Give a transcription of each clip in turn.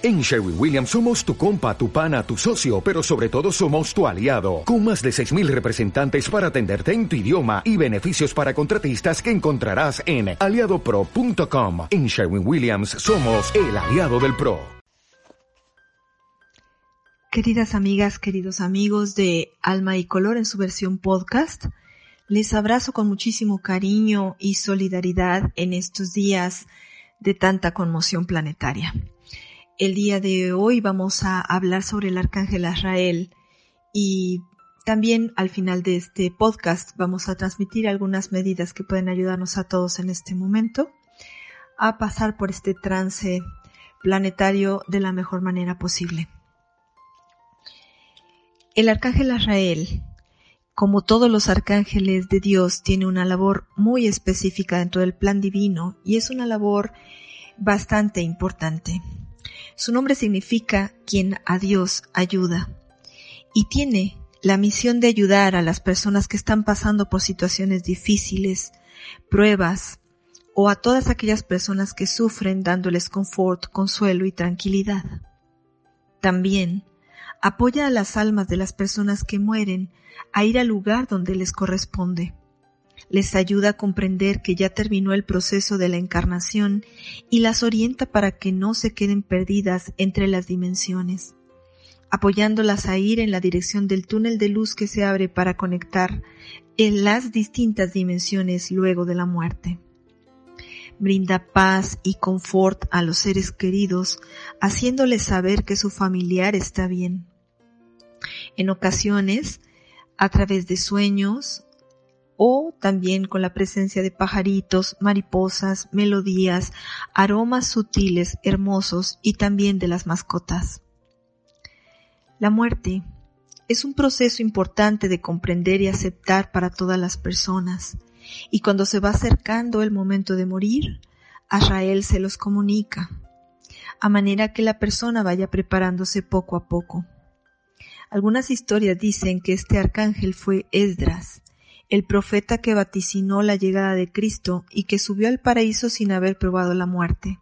En Sherwin Williams somos tu compa, tu pana, tu socio, pero sobre todo somos tu aliado, con más de 6.000 representantes para atenderte en tu idioma y beneficios para contratistas que encontrarás en aliadopro.com. En Sherwin Williams somos el aliado del PRO. Queridas amigas, queridos amigos de Alma y Color en su versión podcast, les abrazo con muchísimo cariño y solidaridad en estos días de tanta conmoción planetaria. El día de hoy vamos a hablar sobre el arcángel Azrael y también al final de este podcast vamos a transmitir algunas medidas que pueden ayudarnos a todos en este momento a pasar por este trance planetario de la mejor manera posible. El arcángel Azrael, como todos los arcángeles de Dios, tiene una labor muy específica dentro del plan divino y es una labor bastante importante. Su nombre significa quien a Dios ayuda y tiene la misión de ayudar a las personas que están pasando por situaciones difíciles, pruebas o a todas aquellas personas que sufren dándoles confort, consuelo y tranquilidad. También apoya a las almas de las personas que mueren a ir al lugar donde les corresponde les ayuda a comprender que ya terminó el proceso de la encarnación y las orienta para que no se queden perdidas entre las dimensiones, apoyándolas a ir en la dirección del túnel de luz que se abre para conectar en las distintas dimensiones luego de la muerte. Brinda paz y confort a los seres queridos, haciéndoles saber que su familiar está bien. En ocasiones, a través de sueños, o también con la presencia de pajaritos, mariposas, melodías, aromas sutiles, hermosos y también de las mascotas. La muerte es un proceso importante de comprender y aceptar para todas las personas, y cuando se va acercando el momento de morir, Azrael se los comunica, a manera que la persona vaya preparándose poco a poco. Algunas historias dicen que este arcángel fue Esdras, el profeta que vaticinó la llegada de Cristo y que subió al paraíso sin haber probado la muerte.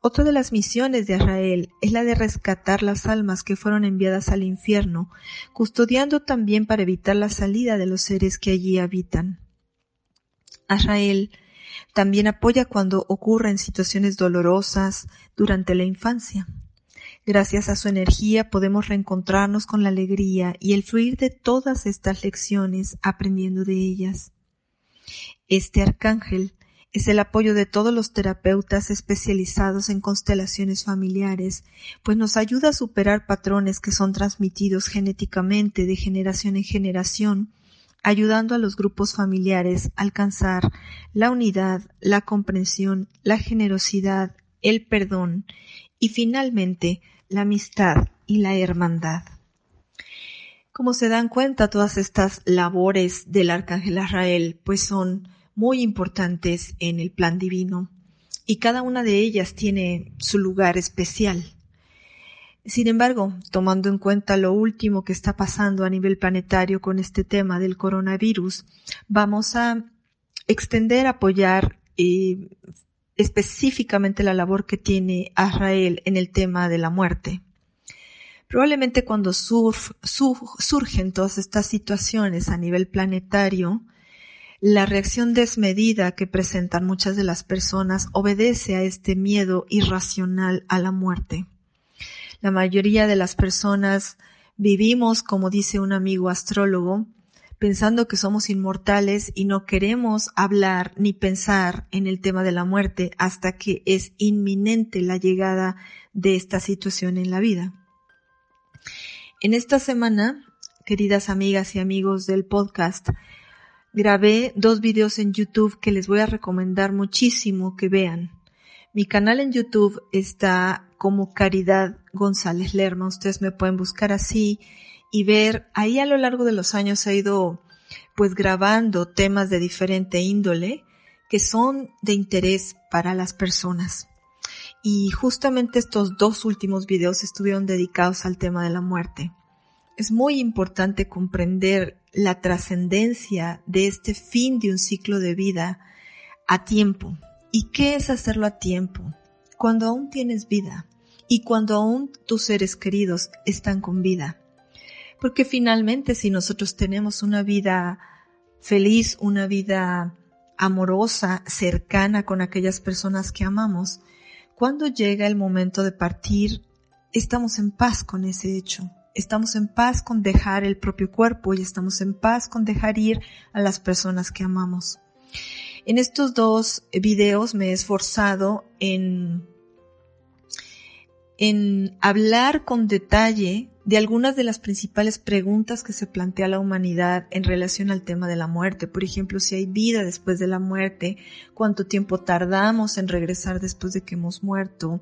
Otra de las misiones de Israel es la de rescatar las almas que fueron enviadas al infierno, custodiando también para evitar la salida de los seres que allí habitan. Israel también apoya cuando ocurren situaciones dolorosas durante la infancia. Gracias a su energía podemos reencontrarnos con la alegría y el fluir de todas estas lecciones aprendiendo de ellas. Este arcángel es el apoyo de todos los terapeutas especializados en constelaciones familiares, pues nos ayuda a superar patrones que son transmitidos genéticamente de generación en generación, ayudando a los grupos familiares a alcanzar la unidad, la comprensión, la generosidad, el perdón y finalmente la amistad y la hermandad. Como se dan cuenta, todas estas labores del Arcángel Israel pues son muy importantes en el plan divino y cada una de ellas tiene su lugar especial. Sin embargo, tomando en cuenta lo último que está pasando a nivel planetario con este tema del coronavirus, vamos a extender, apoyar y específicamente la labor que tiene Israel en el tema de la muerte. Probablemente cuando surgen todas estas situaciones a nivel planetario, la reacción desmedida que presentan muchas de las personas obedece a este miedo irracional a la muerte. La mayoría de las personas vivimos, como dice un amigo astrólogo, pensando que somos inmortales y no queremos hablar ni pensar en el tema de la muerte hasta que es inminente la llegada de esta situación en la vida. En esta semana, queridas amigas y amigos del podcast, grabé dos videos en YouTube que les voy a recomendar muchísimo que vean. Mi canal en YouTube está como Caridad González Lerma. Ustedes me pueden buscar así y ver, ahí a lo largo de los años he ido pues grabando temas de diferente índole que son de interés para las personas. Y justamente estos dos últimos videos estuvieron dedicados al tema de la muerte. Es muy importante comprender la trascendencia de este fin de un ciclo de vida a tiempo. ¿Y qué es hacerlo a tiempo? Cuando aún tienes vida y cuando aún tus seres queridos están con vida. Porque finalmente si nosotros tenemos una vida feliz, una vida amorosa, cercana con aquellas personas que amamos, cuando llega el momento de partir, estamos en paz con ese hecho. Estamos en paz con dejar el propio cuerpo y estamos en paz con dejar ir a las personas que amamos. En estos dos videos me he esforzado en, en hablar con detalle de algunas de las principales preguntas que se plantea la humanidad en relación al tema de la muerte. Por ejemplo, si hay vida después de la muerte, cuánto tiempo tardamos en regresar después de que hemos muerto,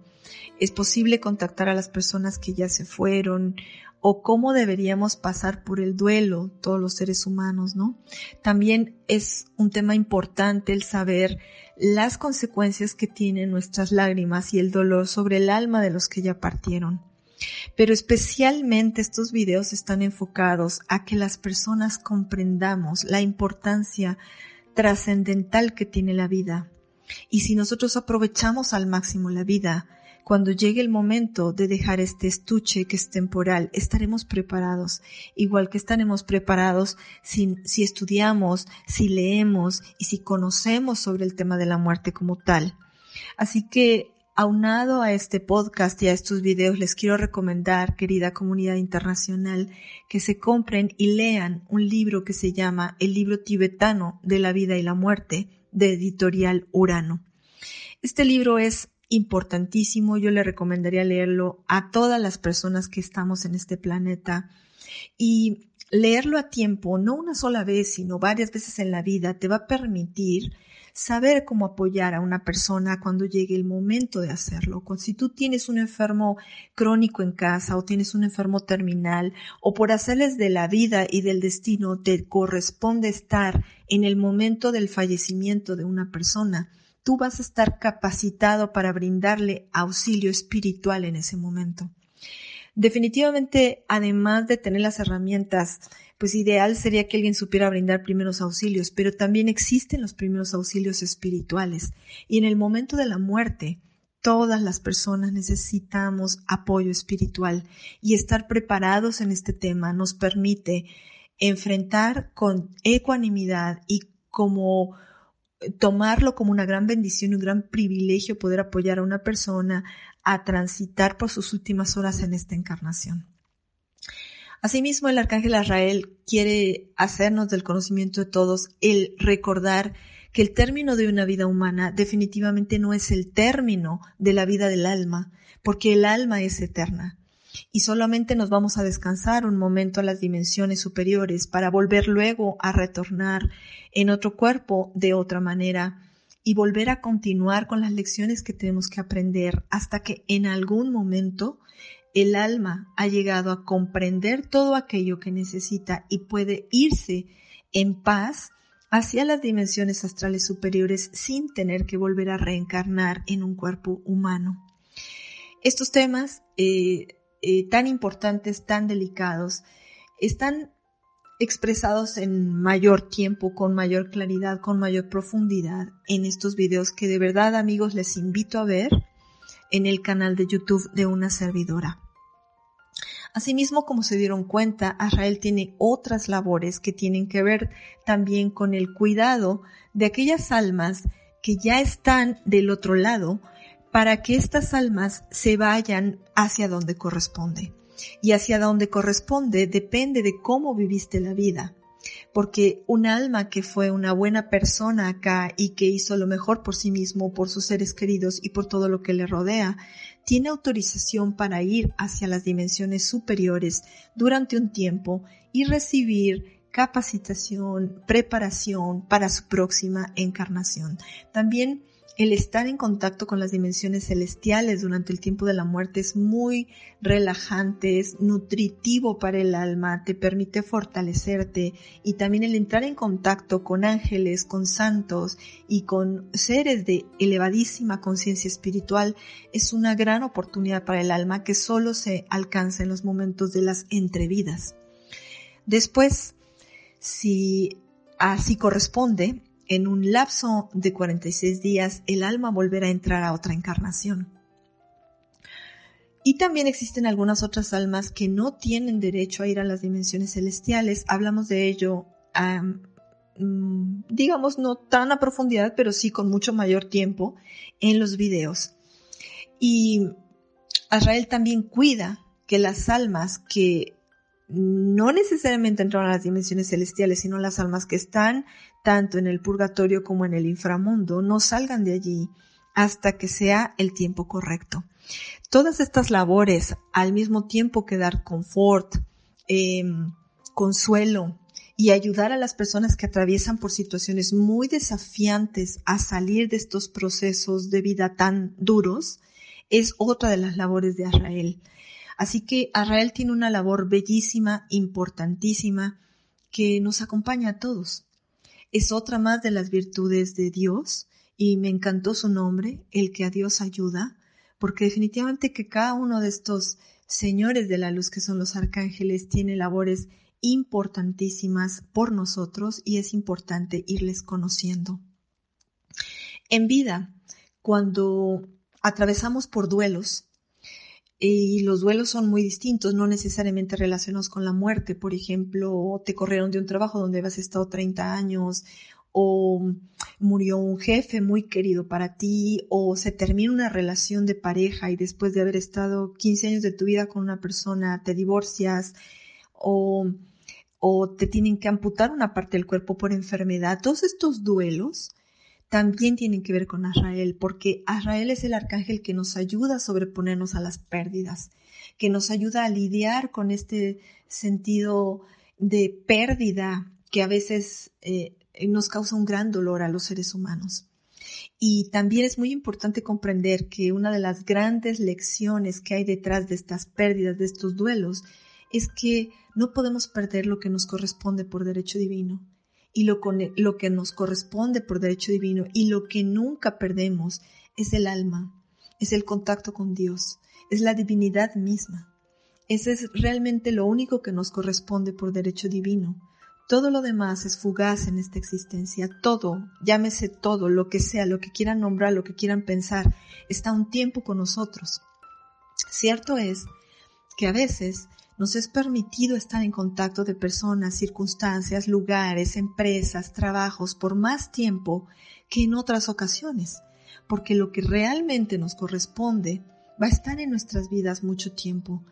es posible contactar a las personas que ya se fueron o cómo deberíamos pasar por el duelo todos los seres humanos, ¿no? También es un tema importante el saber las consecuencias que tienen nuestras lágrimas y el dolor sobre el alma de los que ya partieron. Pero especialmente estos videos están enfocados a que las personas comprendamos la importancia trascendental que tiene la vida. Y si nosotros aprovechamos al máximo la vida, cuando llegue el momento de dejar este estuche que es temporal, estaremos preparados, igual que estaremos preparados si, estudiamos, si leemos y si conocemos sobre el tema de la muerte como tal. Así que Aunado a este podcast y a estos videos, les quiero recomendar, querida comunidad internacional, que se compren y lean un libro que se llama El libro tibetano de la vida y la muerte, de editorial Urano. Este libro es importantísimo, yo le recomendaría leerlo a todas las personas que estamos en este planeta y leerlo a tiempo, no una sola vez, sino varias veces en la vida, te va a permitir saber cómo apoyar a una persona cuando llegue el momento de hacerlo. Si tú tienes un enfermo crónico en casa o tienes un enfermo terminal o por hacerles de la vida y del destino te corresponde estar en el momento del fallecimiento de una persona, tú vas a estar capacitado para brindarle auxilio espiritual en ese momento. Definitivamente, además de tener las herramientas pues ideal sería que alguien supiera brindar primeros auxilios, pero también existen los primeros auxilios espirituales. Y en el momento de la muerte, todas las personas necesitamos apoyo espiritual y estar preparados en este tema nos permite enfrentar con ecuanimidad y como tomarlo como una gran bendición y un gran privilegio poder apoyar a una persona a transitar por sus últimas horas en esta encarnación. Asimismo, el arcángel Israel quiere hacernos del conocimiento de todos el recordar que el término de una vida humana definitivamente no es el término de la vida del alma, porque el alma es eterna. Y solamente nos vamos a descansar un momento a las dimensiones superiores para volver luego a retornar en otro cuerpo de otra manera y volver a continuar con las lecciones que tenemos que aprender hasta que en algún momento el alma ha llegado a comprender todo aquello que necesita y puede irse en paz hacia las dimensiones astrales superiores sin tener que volver a reencarnar en un cuerpo humano. Estos temas eh, eh, tan importantes, tan delicados, están expresados en mayor tiempo, con mayor claridad, con mayor profundidad en estos videos que de verdad amigos les invito a ver en el canal de YouTube de una servidora. Asimismo, como se dieron cuenta, Israel tiene otras labores que tienen que ver también con el cuidado de aquellas almas que ya están del otro lado para que estas almas se vayan hacia donde corresponde. Y hacia donde corresponde depende de cómo viviste la vida porque un alma que fue una buena persona acá y que hizo lo mejor por sí mismo, por sus seres queridos y por todo lo que le rodea, tiene autorización para ir hacia las dimensiones superiores durante un tiempo y recibir capacitación, preparación para su próxima encarnación. También el estar en contacto con las dimensiones celestiales durante el tiempo de la muerte es muy relajante, es nutritivo para el alma, te permite fortalecerte y también el entrar en contacto con ángeles, con santos y con seres de elevadísima conciencia espiritual es una gran oportunidad para el alma que solo se alcanza en los momentos de las entrevidas. Después, si así corresponde, en un lapso de 46 días el alma volverá a entrar a otra encarnación. Y también existen algunas otras almas que no tienen derecho a ir a las dimensiones celestiales. Hablamos de ello, mm, digamos, no tan a profundidad, pero sí con mucho mayor tiempo en los videos. Y Israel también cuida que las almas que no necesariamente entran a las dimensiones celestiales, sino las almas que están tanto en el purgatorio como en el inframundo, no salgan de allí hasta que sea el tiempo correcto. Todas estas labores, al mismo tiempo que dar confort, em, consuelo y ayudar a las personas que atraviesan por situaciones muy desafiantes a salir de estos procesos de vida tan duros, es otra de las labores de Israel. Así que Israel tiene una labor bellísima, importantísima, que nos acompaña a todos. Es otra más de las virtudes de Dios y me encantó su nombre, el que a Dios ayuda, porque definitivamente que cada uno de estos señores de la luz que son los arcángeles tiene labores importantísimas por nosotros y es importante irles conociendo. En vida, cuando atravesamos por duelos, y los duelos son muy distintos, no necesariamente relacionados con la muerte. Por ejemplo, te corrieron de un trabajo donde habías estado 30 años, o murió un jefe muy querido para ti, o se termina una relación de pareja y después de haber estado 15 años de tu vida con una persona te divorcias, o, o te tienen que amputar una parte del cuerpo por enfermedad. Todos estos duelos también tienen que ver con Azrael, porque Azrael es el arcángel que nos ayuda a sobreponernos a las pérdidas, que nos ayuda a lidiar con este sentido de pérdida que a veces eh, nos causa un gran dolor a los seres humanos. Y también es muy importante comprender que una de las grandes lecciones que hay detrás de estas pérdidas, de estos duelos, es que no podemos perder lo que nos corresponde por derecho divino y lo, lo que nos corresponde por derecho divino y lo que nunca perdemos es el alma, es el contacto con Dios, es la divinidad misma. Ese es realmente lo único que nos corresponde por derecho divino. Todo lo demás es fugaz en esta existencia. Todo, llámese todo, lo que sea, lo que quieran nombrar, lo que quieran pensar, está un tiempo con nosotros. Cierto es que a veces nos es permitido estar en contacto de personas, circunstancias, lugares, empresas, trabajos por más tiempo que en otras ocasiones, porque lo que realmente nos corresponde va a estar en nuestras vidas mucho tiempo,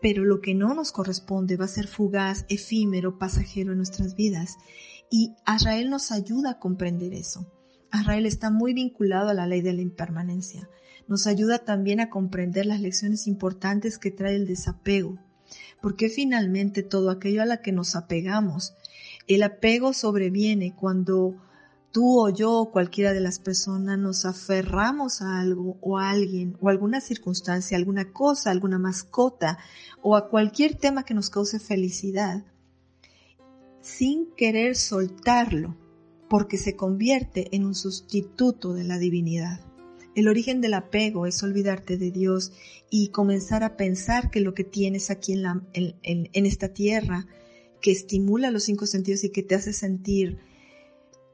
pero lo que no nos corresponde va a ser fugaz, efímero, pasajero en nuestras vidas. Y Israel nos ayuda a comprender eso. Israel está muy vinculado a la ley de la impermanencia. Nos ayuda también a comprender las lecciones importantes que trae el desapego, porque finalmente todo aquello a la que nos apegamos, el apego sobreviene cuando tú o yo o cualquiera de las personas nos aferramos a algo o a alguien o a alguna circunstancia, alguna cosa, alguna mascota o a cualquier tema que nos cause felicidad, sin querer soltarlo, porque se convierte en un sustituto de la divinidad. El origen del apego es olvidarte de Dios y comenzar a pensar que lo que tienes aquí en, esta tierra, que estimula los cinco sentidos y que te hace sentir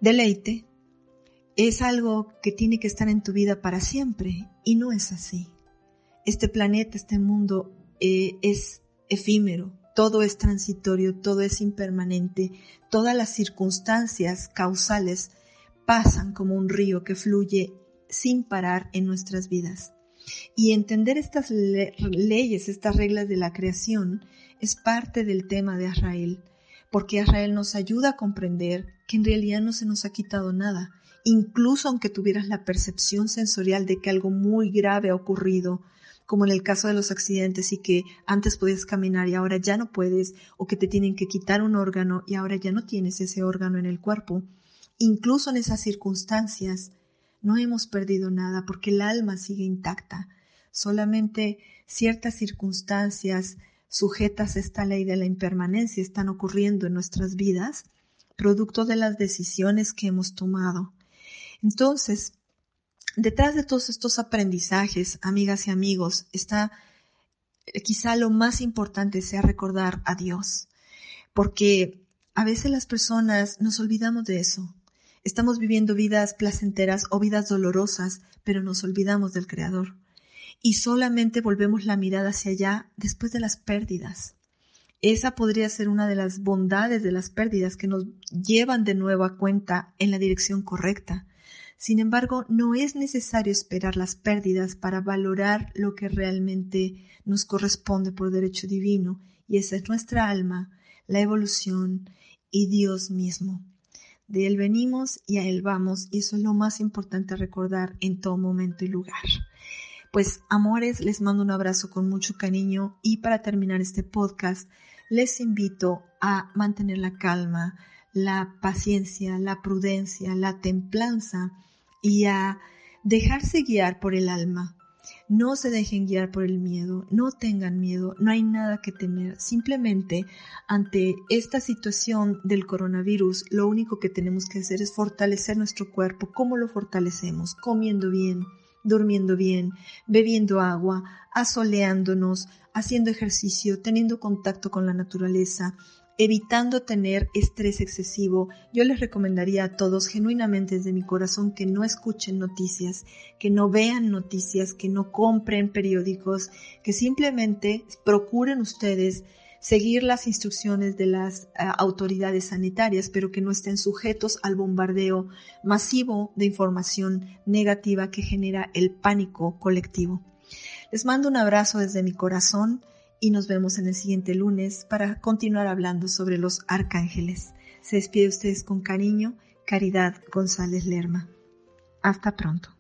deleite, es algo que tiene que estar en tu vida para siempre. Y no es así. Este planeta, este mundo eh, es efímero, todo es transitorio, todo es impermanente, todas las circunstancias causales pasan como un río que fluye sin parar en nuestras vidas. Y entender estas leyes, estas reglas de la creación, es parte del tema de Israel, porque Israel nos ayuda a comprender que en realidad no se nos ha quitado nada, incluso aunque tuvieras la percepción sensorial de que algo muy grave ha ocurrido, como en el caso de los accidentes y que antes podías caminar y ahora ya no puedes, o que te tienen que quitar un órgano y ahora ya no tienes ese órgano en el cuerpo. Incluso en esas circunstancias, no hemos perdido nada porque el alma sigue intacta. Solamente ciertas circunstancias sujetas a esta ley de la impermanencia están ocurriendo en nuestras vidas, producto de las decisiones que hemos tomado. Entonces, detrás de todos estos aprendizajes, amigas y amigos, está eh, quizá lo más importante sea recordar a Dios, porque a veces las personas nos olvidamos de eso. Estamos viviendo vidas placenteras o vidas dolorosas, pero nos olvidamos del Creador. y solamente volvemos la mirada hacia allá después de las pérdidas. Esa podría ser una de las bondades de las pérdidas que nos llevan de nuevo a cuenta en la dirección correcta. Sin embargo, no es necesario esperar las pérdidas para valorar lo que realmente nos corresponde por derecho divino, y esa es nuestra alma, la evolución y Dios mismo. De Él venimos y a Él vamos, y eso es lo más importante recordar en todo momento y lugar. Pues amores, les mando un abrazo con mucho cariño y para terminar este podcast, les invito a mantener la calma, la paciencia, la prudencia, la templanza y a dejarse guiar por el alma. No se dejen guiar por el miedo, no tengan miedo, no hay nada que temer. Simplemente ante esta situación del coronavirus, lo único que tenemos que hacer es fortalecer nuestro cuerpo. ¿Cómo lo fortalecemos? Comiendo bien, durmiendo bien, bebiendo agua, asoleándonos, haciendo ejercicio, teniendo contacto con la naturaleza, evitando tener estrés excesivo, yo les recomendaría a todos genuinamente desde mi corazón que no escuchen noticias, que no vean noticias, que no compren periódicos, que simplemente procuren ustedes seguir las instrucciones de las eh, autoridades sanitarias, pero que no estén sujetos al bombardeo masivo de información negativa que genera el pánico colectivo. Les mando un abrazo desde mi corazón y nos vemos en el siguiente lunes para continuar hablando sobre los arcángeles. Se despide ustedes con cariño, Caridad González Lerma. Hasta pronto.